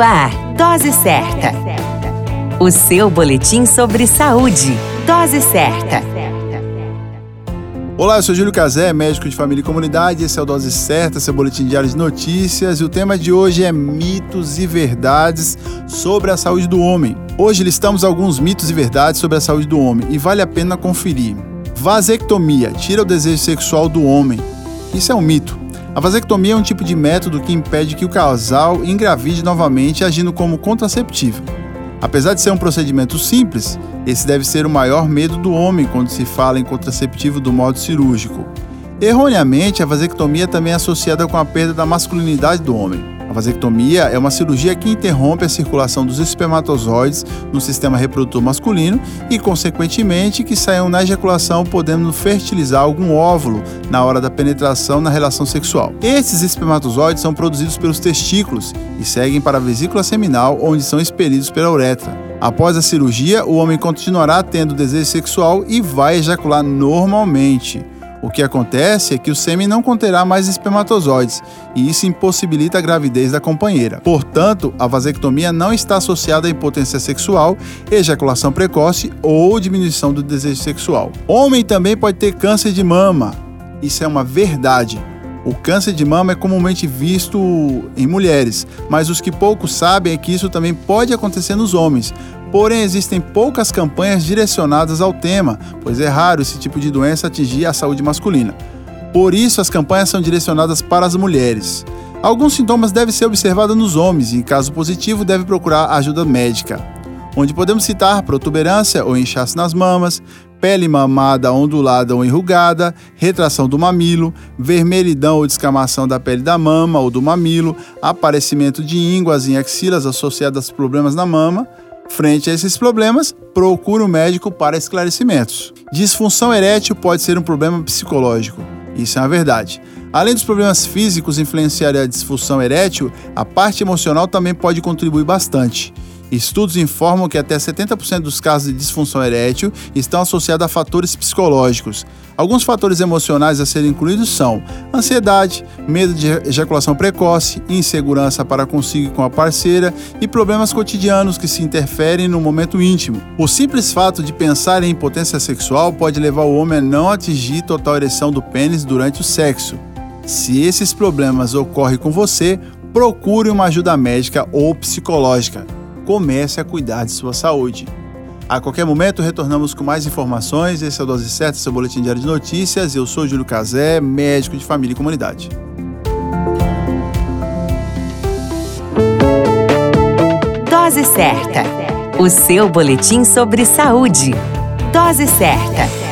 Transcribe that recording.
Ar, Dose Certa. O seu boletim sobre saúde. Dose Certa. Olá, eu sou Júlio Cazé, médico de família e comunidade. Esse é o Dose Certa, seu boletim diário de notícias. E o tema de hoje é mitos e verdades sobre a saúde do homem. Hoje listamos alguns mitos e verdades sobre a saúde do homem e vale a pena conferir. Vasectomia tira o desejo sexual do homem. Isso é um mito. A vasectomia é um tipo de método que impede que o casal engravide novamente agindo como contraceptivo. Apesar de ser um procedimento simples, esse deve ser o maior medo do homem quando se fala em contraceptivo do modo cirúrgico. Erroneamente, a vasectomia também é associada com a perda da masculinidade do homem. A vasectomia é uma cirurgia que interrompe a circulação dos espermatozoides no sistema reprodutor masculino e, consequentemente, que saiam na ejaculação, podendo fertilizar algum óvulo na hora da penetração na relação sexual. Esses espermatozoides são produzidos pelos testículos e seguem para a vesícula seminal, onde são expelidos pela uretra. Após a cirurgia, o homem continuará tendo desejo sexual e vai ejacular normalmente. O que acontece é que o sêmen não conterá mais espermatozoides e isso impossibilita a gravidez da companheira. Portanto, a vasectomia não está associada à impotência sexual, ejaculação precoce ou diminuição do desejo sexual. Homem também pode ter câncer de mama. Isso é uma verdade. O câncer de mama é comumente visto em mulheres, mas os que pouco sabem é que isso também pode acontecer nos homens. Porém, existem poucas campanhas direcionadas ao tema, pois é raro esse tipo de doença atingir a saúde masculina. Por isso, as campanhas são direcionadas para as mulheres. Alguns sintomas devem ser observados nos homens e, em caso positivo, deve procurar ajuda médica, onde podemos citar protuberância ou inchaço nas mamas, pele mamada ondulada ou enrugada, retração do mamilo, vermelhidão ou descamação da pele da mama ou do mamilo, aparecimento de ínguas em axilas associadas a problemas na mama. Frente a esses problemas, procure um médico para esclarecimentos. Disfunção erétil pode ser um problema psicológico. Isso é uma verdade. Além dos problemas físicos influenciarem a disfunção erétil, a parte emocional também pode contribuir bastante. Estudos informam que até 70% dos casos de disfunção erétil estão associados a fatores psicológicos. Alguns fatores emocionais a serem incluídos são ansiedade, medo de ejaculação precoce, insegurança para consigo com a parceira e problemas cotidianos que se interferem no momento íntimo. O simples fato de pensar em impotência sexual pode levar o homem a não atingir total ereção do pênis durante o sexo. Se esses problemas ocorrem com você, procure uma ajuda médica ou psicológica comece a cuidar de sua saúde. A qualquer momento retornamos com mais informações. Esse é o Dose Certa, seu boletim diário de notícias. Eu sou Júlio Cazé, médico de família e comunidade. Dose Certa, o seu boletim sobre saúde. Dose Certa.